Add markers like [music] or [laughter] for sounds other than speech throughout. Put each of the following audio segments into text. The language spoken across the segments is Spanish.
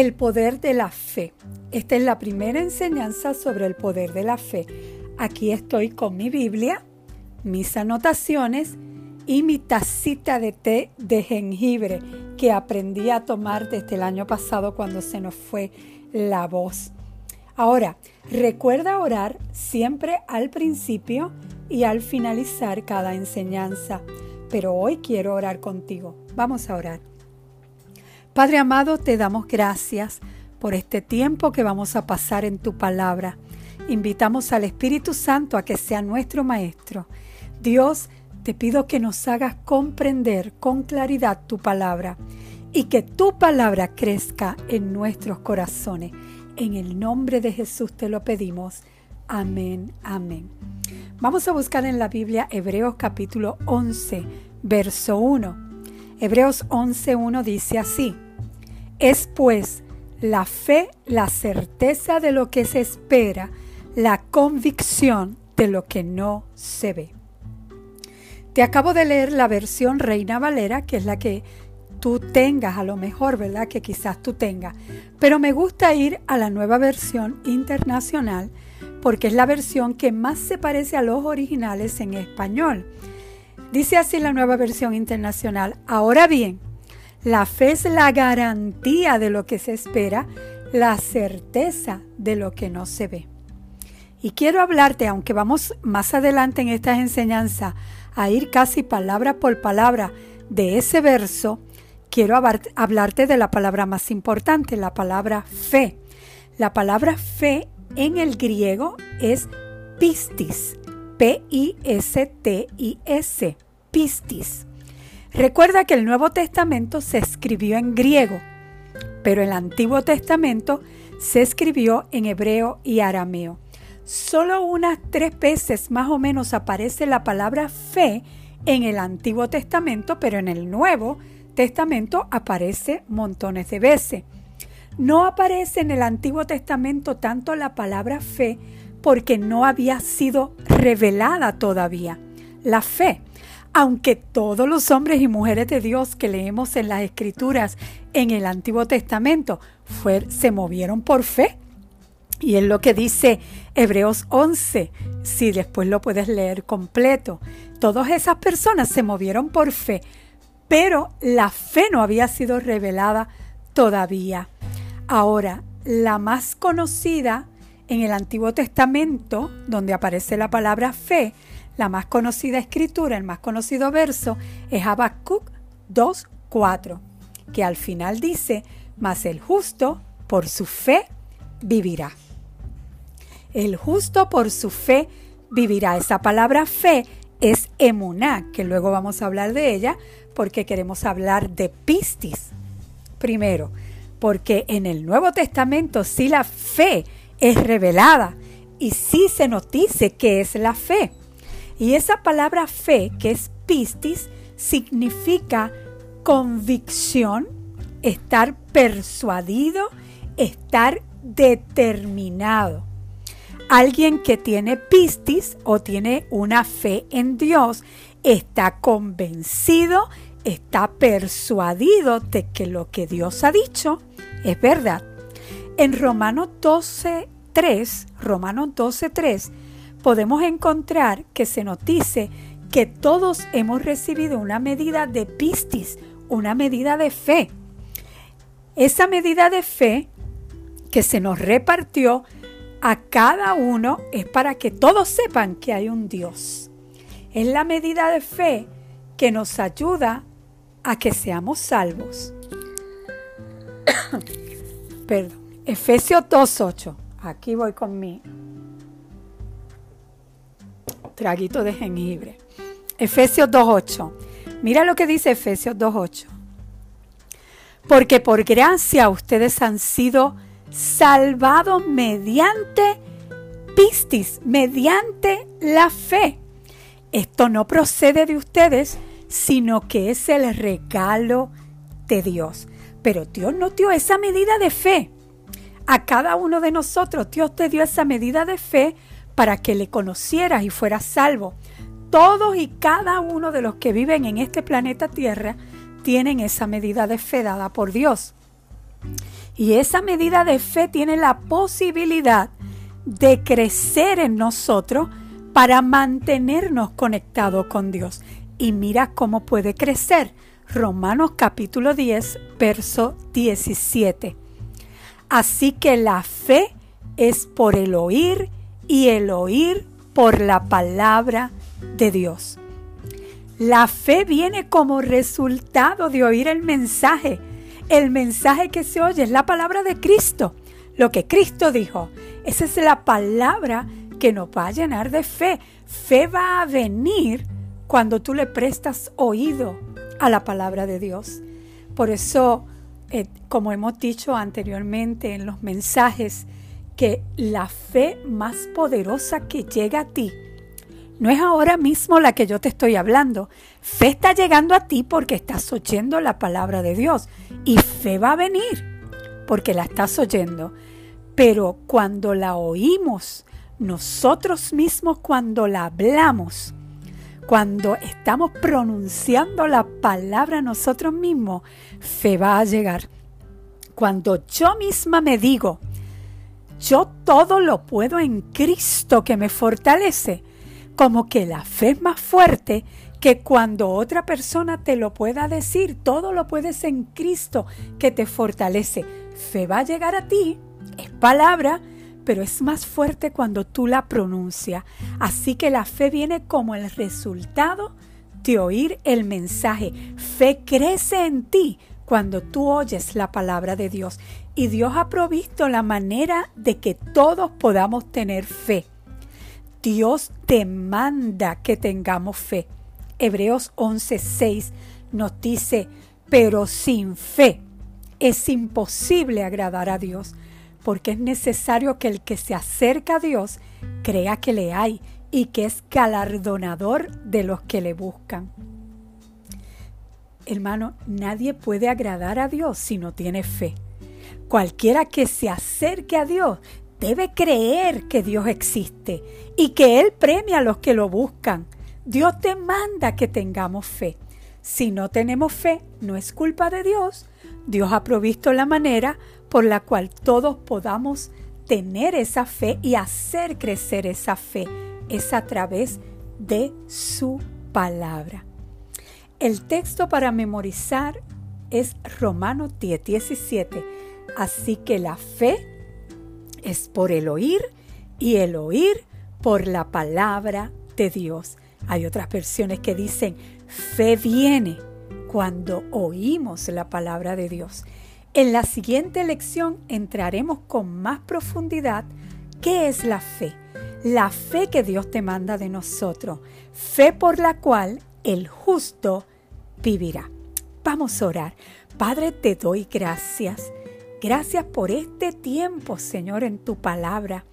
El poder de la fe. Esta es la primera enseñanza sobre el poder de la fe. Aquí estoy con mi Biblia, mis anotaciones y mi tacita de té de jengibre que aprendí a tomar desde el año pasado cuando se nos fue la voz. Ahora, recuerda orar siempre al principio y al finalizar cada enseñanza, pero hoy quiero orar contigo. Vamos a orar. Padre amado, te damos gracias por este tiempo que vamos a pasar en tu palabra. Invitamos al Espíritu Santo a que sea nuestro Maestro. Dios, te pido que nos hagas comprender con claridad tu palabra y que tu palabra crezca en nuestros corazones. En el nombre de Jesús te lo pedimos. Amén, amén. Vamos a buscar en la Biblia Hebreos capítulo 11, verso 1. Hebreos 11.1 dice así, es pues la fe la certeza de lo que se espera, la convicción de lo que no se ve. Te acabo de leer la versión Reina Valera, que es la que tú tengas, a lo mejor, ¿verdad? Que quizás tú tengas. Pero me gusta ir a la nueva versión internacional porque es la versión que más se parece a los originales en español. Dice así la nueva versión internacional. Ahora bien, la fe es la garantía de lo que se espera, la certeza de lo que no se ve. Y quiero hablarte, aunque vamos más adelante en esta enseñanza a ir casi palabra por palabra de ese verso, quiero hablarte de la palabra más importante, la palabra fe. La palabra fe en el griego es pistis, P-I-S-T-I-S, pistis. Recuerda que el Nuevo Testamento se escribió en griego, pero el Antiguo Testamento se escribió en hebreo y arameo. Solo unas tres veces más o menos aparece la palabra fe en el Antiguo Testamento, pero en el Nuevo Testamento aparece montones de veces. No aparece en el Antiguo Testamento tanto la palabra fe porque no había sido revelada todavía. La fe, aunque todos los hombres y mujeres de Dios que leemos en las Escrituras en el Antiguo Testamento se movieron por fe. Y es lo que dice Hebreos 11, si después lo puedes leer completo. Todas esas personas se movieron por fe, pero la fe no había sido revelada todavía. Ahora, la más conocida en el Antiguo Testamento, donde aparece la palabra fe, la más conocida escritura, el más conocido verso, es Habacuc 2.4, que al final dice, mas el justo por su fe vivirá. El justo por su fe vivirá. Esa palabra fe es emuná, que luego vamos a hablar de ella porque queremos hablar de pistis. Primero, porque en el Nuevo Testamento sí la fe es revelada y sí se nos dice que es la fe. Y esa palabra fe, que es pistis, significa convicción, estar persuadido, estar determinado. Alguien que tiene pistis o tiene una fe en Dios está convencido, está persuadido de que lo que Dios ha dicho es verdad. En Romanos 12.3, Romanos 12.3, podemos encontrar que se nos dice que todos hemos recibido una medida de pistis, una medida de fe. Esa medida de fe que se nos repartió a cada uno es para que todos sepan que hay un Dios. Es la medida de fe que nos ayuda a que seamos salvos. [coughs] Perdón. Efesios 2.8. Aquí voy con mi traguito de jengibre. Efesios 2.8. Mira lo que dice Efesios 2.8. Porque por gracia ustedes han sido salvados mediante pistis, mediante la fe. Esto no procede de ustedes, sino que es el regalo de Dios. Pero Dios no dio esa medida de fe. A cada uno de nosotros Dios te dio esa medida de fe para que le conocieras y fueras salvo. Todos y cada uno de los que viven en este planeta Tierra tienen esa medida de fe dada por Dios. Y esa medida de fe tiene la posibilidad de crecer en nosotros para mantenernos conectados con Dios. Y mira cómo puede crecer. Romanos capítulo 10, verso 17. Así que la fe es por el oír y el oír por la palabra de Dios. La fe viene como resultado de oír el mensaje. El mensaje que se oye es la palabra de Cristo, lo que Cristo dijo. Esa es la palabra que nos va a llenar de fe. Fe va a venir cuando tú le prestas oído a la palabra de Dios. Por eso, eh, como hemos dicho anteriormente en los mensajes, que la fe más poderosa que llega a ti no es ahora mismo la que yo te estoy hablando. Fe está llegando a ti porque estás oyendo la palabra de Dios. Y fe va a venir porque la estás oyendo. Pero cuando la oímos, nosotros mismos cuando la hablamos, cuando estamos pronunciando la palabra nosotros mismos, fe va a llegar. Cuando yo misma me digo, yo todo lo puedo en Cristo que me fortalece, como que la fe es más fuerte que cuando otra persona te lo pueda decir, todo lo puedes en Cristo que te fortalece. Fe va a llegar a ti, es palabra, pero es más fuerte cuando tú la pronuncias. Así que la fe viene como el resultado de oír el mensaje. Fe crece en ti cuando tú oyes la palabra de Dios. Y Dios ha provisto la manera de que todos podamos tener fe. Dios demanda que tengamos fe. Hebreos 11:6 nos dice, pero sin fe es imposible agradar a Dios porque es necesario que el que se acerca a Dios crea que le hay y que es galardonador de los que le buscan. Hermano, nadie puede agradar a Dios si no tiene fe. Cualquiera que se acerque a Dios debe creer que Dios existe y que Él premia a los que lo buscan. Dios demanda que tengamos fe. Si no tenemos fe, no es culpa de Dios. Dios ha provisto la manera por la cual todos podamos tener esa fe y hacer crecer esa fe. Es a través de su palabra. El texto para memorizar es Romanos 10, 17. Así que la fe es por el oír y el oír por la palabra de Dios. Hay otras versiones que dicen, fe viene cuando oímos la palabra de Dios. En la siguiente lección entraremos con más profundidad qué es la fe. La fe que Dios te manda de nosotros. Fe por la cual el justo vivirá. Vamos a orar. Padre, te doy gracias. Gracias por este tiempo, Señor, en tu palabra.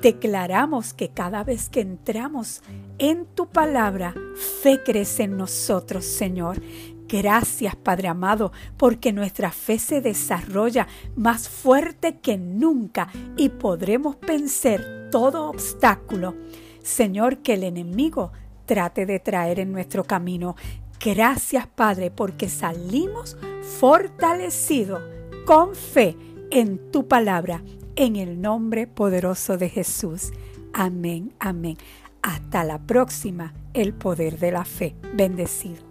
Declaramos que cada vez que entramos en tu palabra, fe crece en nosotros, Señor. Gracias, Padre amado, porque nuestra fe se desarrolla más fuerte que nunca y podremos vencer todo obstáculo. Señor, que el enemigo trate de traer en nuestro camino. Gracias, Padre, porque salimos fortalecidos con fe en tu palabra, en el nombre poderoso de Jesús. Amén, amén. Hasta la próxima, el poder de la fe. Bendecido.